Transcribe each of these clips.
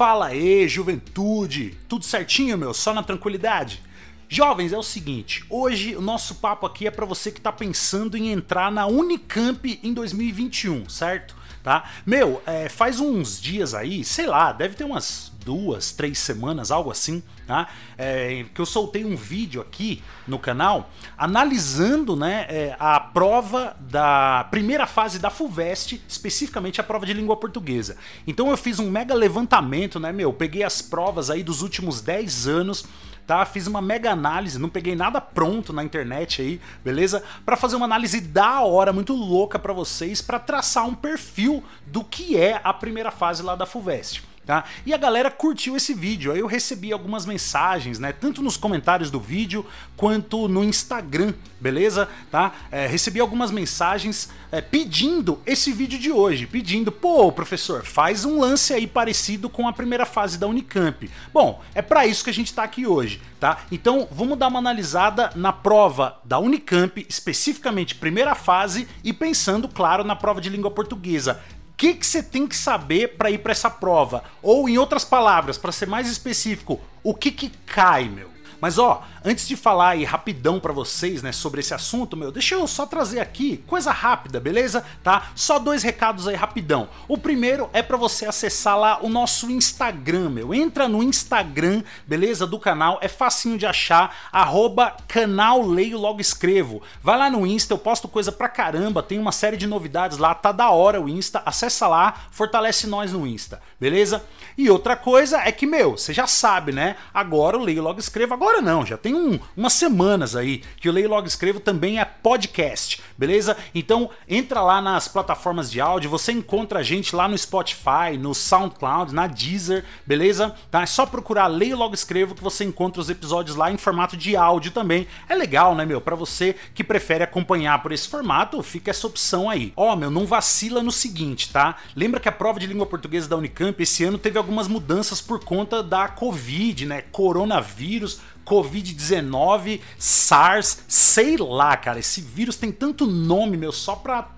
Fala aí, juventude! Tudo certinho, meu? Só na tranquilidade? Jovens, é o seguinte, hoje o nosso papo aqui é para você que tá pensando em entrar na Unicamp em 2021, certo? Tá? Meu, é, faz uns dias aí, sei lá, deve ter umas duas, três semanas, algo assim, tá? É, que eu soltei um vídeo aqui no canal analisando né, é, a prova da primeira fase da FUVEST, especificamente a prova de língua portuguesa. Então eu fiz um mega levantamento, né, meu? Peguei as provas aí dos últimos 10 anos tá? Fiz uma mega análise, não peguei nada pronto na internet aí, beleza? Para fazer uma análise da hora, muito louca para vocês, para traçar um perfil do que é a primeira fase lá da FUVEST. Tá? E a galera curtiu esse vídeo, aí eu recebi algumas mensagens, né? Tanto nos comentários do vídeo quanto no Instagram, beleza? Tá? É, recebi algumas mensagens é, pedindo esse vídeo de hoje, pedindo, pô, professor, faz um lance aí parecido com a primeira fase da Unicamp. Bom, é para isso que a gente tá aqui hoje, tá? Então vamos dar uma analisada na prova da Unicamp, especificamente primeira fase, e pensando, claro, na prova de língua portuguesa que que você tem que saber para ir para essa prova? Ou em outras palavras, para ser mais específico, o que que cai, meu? Mas ó, antes de falar aí rapidão para vocês, né, sobre esse assunto, meu, deixa eu só trazer aqui coisa rápida, beleza? Tá? Só dois recados aí rapidão. O primeiro é para você acessar lá o nosso Instagram, meu. Entra no Instagram, beleza? Do canal, é facinho de achar, arroba canal Leio Logo Escrevo. Vai lá no Insta, eu posto coisa pra caramba, tem uma série de novidades lá, tá da hora o Insta, acessa lá, fortalece nós no Insta, beleza? E outra coisa é que, meu, você já sabe, né? Agora o Leio Logo Escrevo, agora agora não, já tem um, umas semanas aí que o Leio Logo Escrevo também é podcast, beleza? Então entra lá nas plataformas de áudio, você encontra a gente lá no Spotify, no SoundCloud, na Deezer, beleza? Tá? É só procurar Leio Logo Escrevo que você encontra os episódios lá em formato de áudio também. É legal, né, meu? Para você que prefere acompanhar por esse formato, fica essa opção aí. Ó, oh, meu, não vacila no seguinte, tá? Lembra que a prova de língua portuguesa da Unicamp esse ano teve algumas mudanças por conta da Covid, né? Coronavírus Covid-19, SARS, sei lá, cara. Esse vírus tem tanto nome, meu, só pra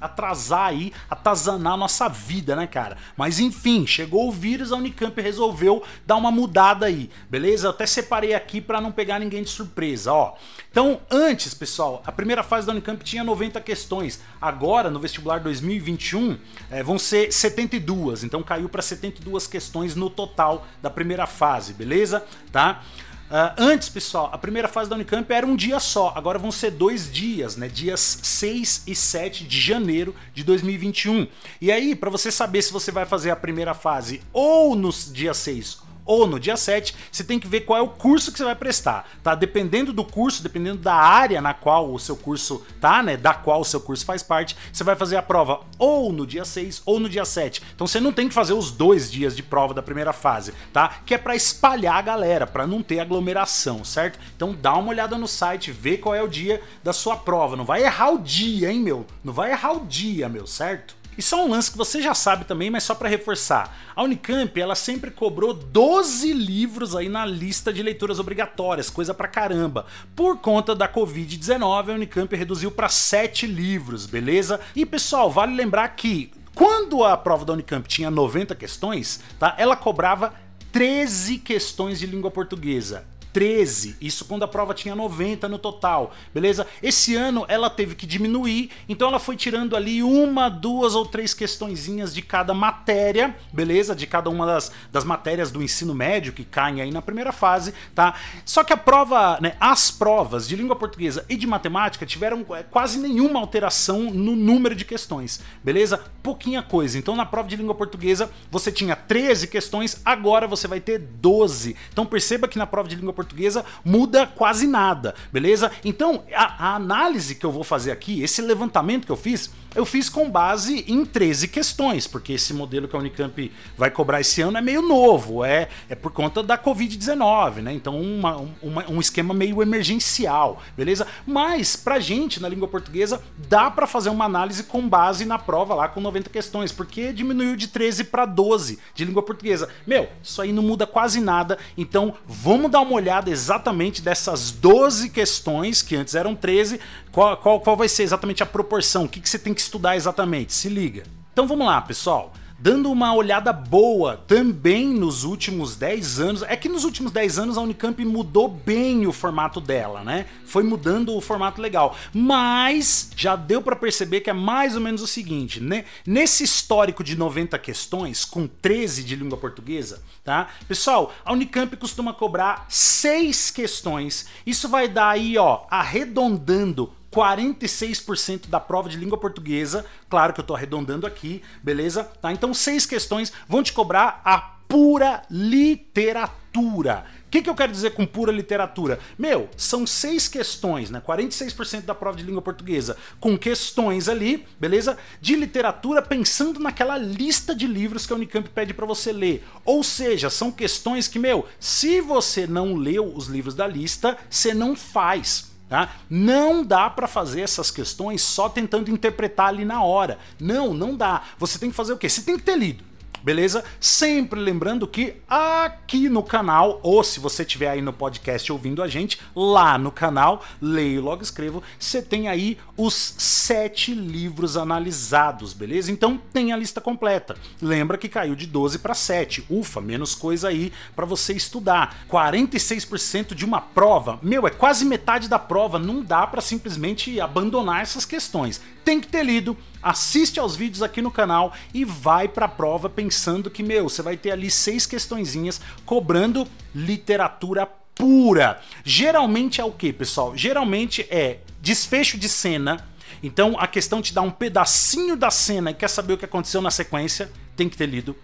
atrasar aí, atazanar a nossa vida, né, cara? Mas enfim, chegou o vírus, a Unicamp resolveu dar uma mudada aí, beleza? Eu até separei aqui para não pegar ninguém de surpresa, ó. Então, antes, pessoal, a primeira fase da Unicamp tinha 90 questões. Agora, no vestibular 2021, é, vão ser 72. Então, caiu para 72 questões no total da primeira fase, beleza? Tá? Uh, antes, pessoal, a primeira fase da Unicamp era um dia só, agora vão ser dois dias, né? Dias 6 e 7 de janeiro de 2021. E aí, para você saber se você vai fazer a primeira fase ou no dia 6 ou no dia 7, você tem que ver qual é o curso que você vai prestar, tá? Dependendo do curso, dependendo da área na qual o seu curso tá, né, da qual o seu curso faz parte, você vai fazer a prova ou no dia 6 ou no dia 7. Então você não tem que fazer os dois dias de prova da primeira fase, tá? Que é para espalhar a galera, para não ter aglomeração, certo? Então dá uma olhada no site, vê qual é o dia da sua prova, não vai errar o dia, hein, meu? Não vai errar o dia, meu, certo? E só um lance que você já sabe também, mas só para reforçar. A Unicamp, ela sempre cobrou 12 livros aí na lista de leituras obrigatórias, coisa pra caramba. Por conta da Covid-19, a Unicamp reduziu para 7 livros, beleza? E pessoal, vale lembrar que quando a prova da Unicamp tinha 90 questões, tá? Ela cobrava 13 questões de língua portuguesa. 13, isso quando a prova tinha 90 no total, beleza? Esse ano ela teve que diminuir, então ela foi tirando ali uma, duas ou três questõezinhas de cada matéria, beleza? De cada uma das, das matérias do ensino médio que caem aí na primeira fase, tá? Só que a prova, né, as provas de língua portuguesa e de matemática tiveram é, quase nenhuma alteração no número de questões, beleza? Pouquinha coisa. Então na prova de língua portuguesa você tinha 13 questões, agora você vai ter 12. Então perceba que na prova de língua portuguesa muda quase nada, beleza? Então, a, a análise que eu vou fazer aqui, esse levantamento que eu fiz, eu fiz com base em 13 questões, porque esse modelo que a Unicamp vai cobrar esse ano é meio novo, é, é por conta da Covid-19, né? Então, uma, uma, um esquema meio emergencial, beleza? Mas, pra gente, na língua portuguesa, dá para fazer uma análise com base na prova lá com 90 questões, porque diminuiu de 13 para 12 de língua portuguesa. Meu, isso aí não muda quase nada, então vamos dar uma olhada exatamente dessas 12 questões, que antes eram 13, qual, qual, qual vai ser exatamente a proporção, o que, que você tem que estudar exatamente, se liga. Então vamos lá, pessoal. dando uma olhada boa também nos últimos 10 anos. É que nos últimos 10 anos a Unicamp mudou bem o formato dela, né? Foi mudando o formato legal. Mas já deu para perceber que é mais ou menos o seguinte, né? Nesse histórico de 90 questões, com 13 de língua portuguesa, tá? Pessoal, a Unicamp costuma cobrar 6 questões. Isso vai dar aí, ó, arredondando 46% da prova de língua portuguesa. Claro que eu estou arredondando aqui, beleza? Tá? Então, seis questões vão te cobrar a pura literatura. O que, que eu quero dizer com pura literatura? Meu, são seis questões, né? 46% da prova de língua portuguesa, com questões ali, beleza? De literatura, pensando naquela lista de livros que a Unicamp pede para você ler. Ou seja, são questões que, meu, se você não leu os livros da lista, você não faz. Tá? Não dá para fazer essas questões só tentando interpretar ali na hora. Não, não dá. Você tem que fazer o quê? Você tem que ter lido beleza? Sempre lembrando que aqui no canal, ou se você estiver aí no podcast ouvindo a gente, lá no canal, leio logo escrevo, você tem aí os sete livros analisados, beleza? Então tem a lista completa. Lembra que caiu de 12 para 7. Ufa, menos coisa aí para você estudar. 46% de uma prova, meu, é quase metade da prova, não dá para simplesmente abandonar essas questões. Tem que ter lido, assiste aos vídeos aqui no canal e vai para a prova pensando que, meu, você vai ter ali seis questõezinhas cobrando literatura pura. Geralmente é o que, pessoal? Geralmente é desfecho de cena. Então a questão te dá um pedacinho da cena e quer saber o que aconteceu na sequência, tem que ter lido.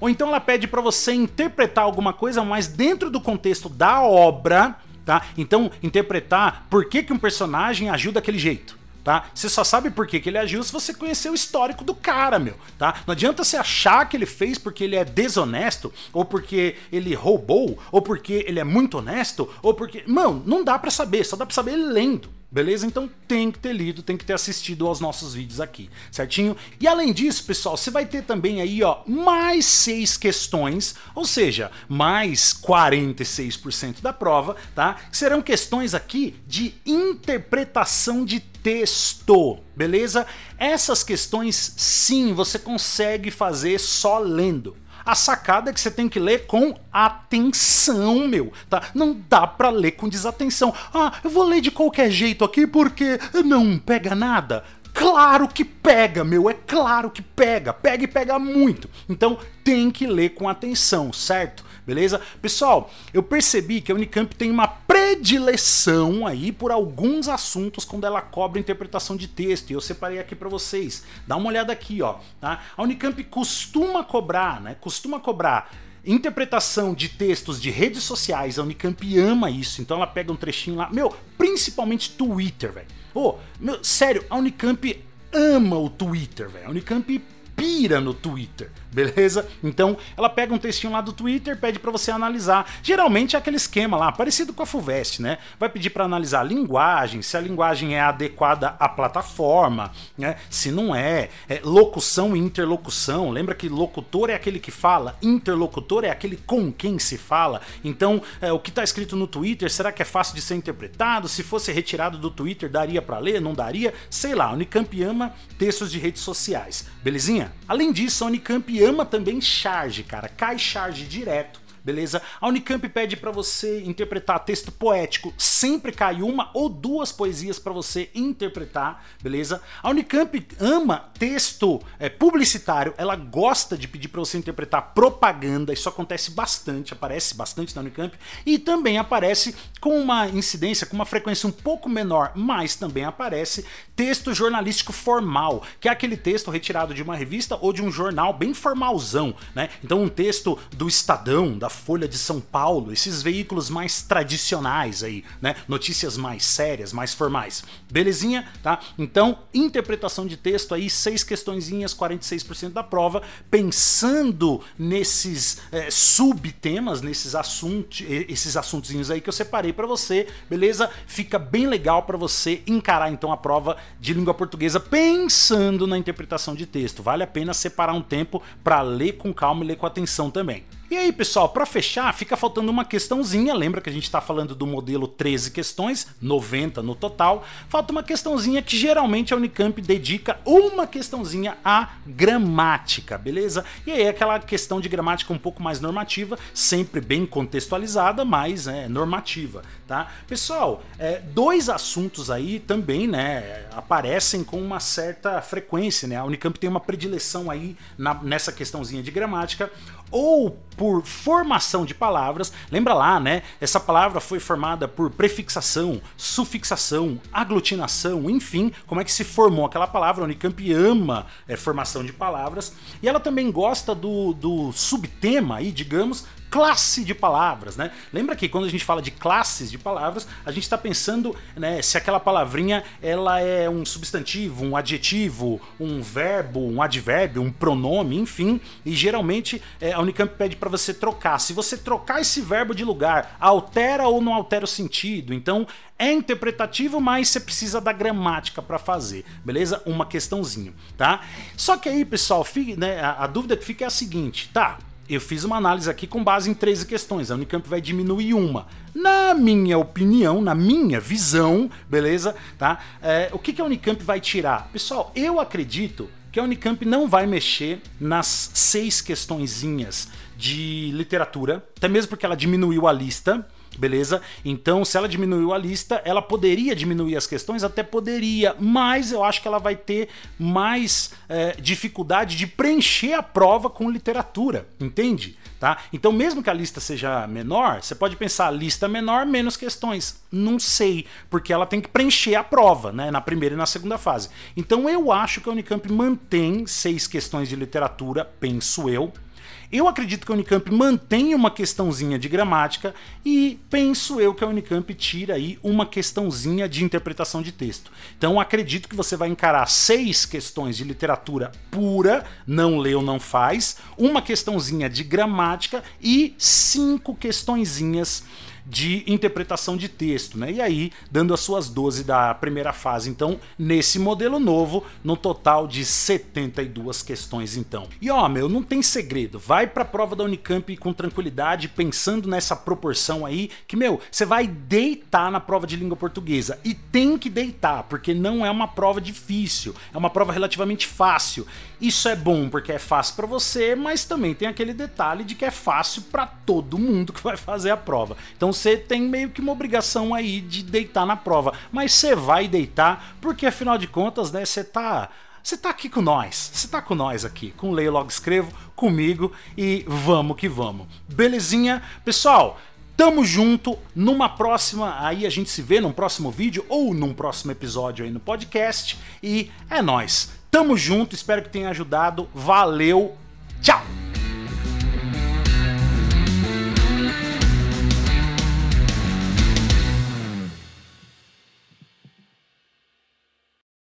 Ou então ela pede para você interpretar alguma coisa, mas dentro do contexto da obra, tá? Então interpretar por que, que um personagem agiu daquele jeito tá? Você só sabe por que, que ele agiu se você conhecer o histórico do cara, meu, tá? Não adianta você achar que ele fez porque ele é desonesto, ou porque ele roubou, ou porque ele é muito honesto, ou porque... Mano, não dá para saber, só dá pra saber lendo. Beleza? Então tem que ter lido, tem que ter assistido aos nossos vídeos aqui, certinho? E além disso, pessoal, você vai ter também aí, ó, mais seis questões, ou seja, mais 46% da prova, tá? Serão questões aqui de interpretação de texto, beleza? Essas questões, sim, você consegue fazer só lendo. A sacada é que você tem que ler com atenção, meu, tá? Não dá pra ler com desatenção. Ah, eu vou ler de qualquer jeito aqui porque não pega nada. Claro que pega, meu, é claro que pega, pega e pega muito. Então tem que ler com atenção, certo? Beleza? Pessoal, eu percebi que a Unicamp tem uma predileção aí por alguns assuntos quando ela cobra interpretação de texto, e eu separei aqui para vocês. Dá uma olhada aqui, ó, tá? A Unicamp costuma cobrar, né? Costuma cobrar interpretação de textos de redes sociais, a Unicamp ama isso, então ela pega um trechinho lá, meu, principalmente Twitter, velho. Pô, meu, sério, a Unicamp ama o Twitter, velho. A Unicamp pira no Twitter beleza? Então ela pega um textinho lá do Twitter, pede para você analisar. Geralmente é aquele esquema lá, parecido com a Fulvest, né? Vai pedir para analisar a linguagem, se a linguagem é adequada à plataforma, né? Se não é, é locução e interlocução. Lembra que locutor é aquele que fala, interlocutor é aquele com quem se fala. Então, é, o que está escrito no Twitter, será que é fácil de ser interpretado? Se fosse retirado do Twitter, daria para ler? Não daria? Sei lá, a Unicamp ama textos de redes sociais, belezinha? Além disso, a Unicamp ama também charge, cara. Cai charge direto beleza? A Unicamp pede para você interpretar texto poético, sempre cai uma ou duas poesias para você interpretar, beleza? A Unicamp ama texto é, publicitário, ela gosta de pedir para você interpretar propaganda, isso acontece bastante, aparece bastante na Unicamp, e também aparece com uma incidência, com uma frequência um pouco menor, mas também aparece texto jornalístico formal, que é aquele texto retirado de uma revista ou de um jornal bem formalzão, né? Então um texto do Estadão, da Folha de São Paulo, esses veículos mais tradicionais aí, né? Notícias mais sérias, mais formais. Belezinha, tá? Então, interpretação de texto aí, seis questõezinhas, 46% da prova, pensando nesses é, subtemas, nesses assuntos, esses assuntozinhos aí que eu separei para você, beleza? Fica bem legal para você encarar então a prova de língua portuguesa pensando na interpretação de texto. Vale a pena separar um tempo para ler com calma e ler com atenção também. E aí, pessoal, para fechar, fica faltando uma questãozinha. Lembra que a gente está falando do modelo 13 questões, 90 no total. Falta uma questãozinha que geralmente a Unicamp dedica uma questãozinha à gramática, beleza? E aí aquela questão de gramática um pouco mais normativa, sempre bem contextualizada, mas é, normativa, tá? Pessoal, é, dois assuntos aí também, né, aparecem com uma certa frequência, né? A Unicamp tem uma predileção aí na, nessa questãozinha de gramática ou por formação de palavras. Lembra lá, né? Essa palavra foi formada por prefixação, sufixação, aglutinação, enfim, como é que se formou aquela palavra. A Unicamp ama é, formação de palavras e ela também gosta do, do subtema aí, digamos, classe de palavras, né? Lembra que quando a gente fala de classes de palavras, a gente está pensando né, se aquela palavrinha ela é um substantivo, um adjetivo, um verbo, um advérbio, um pronome, enfim. E geralmente é, a Unicamp pede para você trocar. Se você trocar esse verbo de lugar, altera ou não altera o sentido. Então é interpretativo, mas você precisa da gramática para fazer, beleza? Uma questãozinha, tá? Só que aí, pessoal, fica, né, a, a dúvida que fica é a seguinte, tá? Eu fiz uma análise aqui com base em 13 questões. A Unicamp vai diminuir uma. Na minha opinião, na minha visão, beleza? Tá? É, o que, que a Unicamp vai tirar? Pessoal, eu acredito que a Unicamp não vai mexer nas seis questõezinhas de literatura, até mesmo porque ela diminuiu a lista beleza? Então, se ela diminuiu a lista, ela poderia diminuir as questões, até poderia, mas eu acho que ela vai ter mais é, dificuldade de preencher a prova com literatura, entende? Tá? Então, mesmo que a lista seja menor, você pode pensar lista menor, menos questões. Não sei, porque ela tem que preencher a prova, né? Na primeira e na segunda fase. Então, eu acho que a Unicamp mantém seis questões de literatura, penso eu. Eu acredito que a Unicamp mantém uma questãozinha de gramática e penso eu que a Unicamp tira aí uma questãozinha de interpretação de texto. Então acredito que você vai encarar seis questões de literatura pura, não leu, não faz, uma questãozinha de gramática e cinco questõezinhas de interpretação de texto, né? E aí, dando as suas 12 da primeira fase. Então, nesse modelo novo, no total de 72 questões, então. E ó, meu, não tem segredo. Vai pra prova da Unicamp com tranquilidade, pensando nessa proporção aí, que, meu, você vai deitar na prova de língua portuguesa. E tem que deitar, porque não é uma prova difícil, é uma prova relativamente fácil. Isso é bom porque é fácil para você, mas também tem aquele detalhe de que é fácil para todo mundo que vai fazer a prova. Então você tem meio que uma obrigação aí de deitar na prova, mas você vai deitar porque afinal de contas, né, você tá você tá aqui com nós, você tá com nós aqui, com Leio Logo Escrevo, comigo e vamos que vamos. Belezinha? Pessoal, Tamo junto, numa próxima, aí a gente se vê num próximo vídeo ou num próximo episódio aí no podcast e é nós. Tamo junto, espero que tenha ajudado. Valeu, tchau!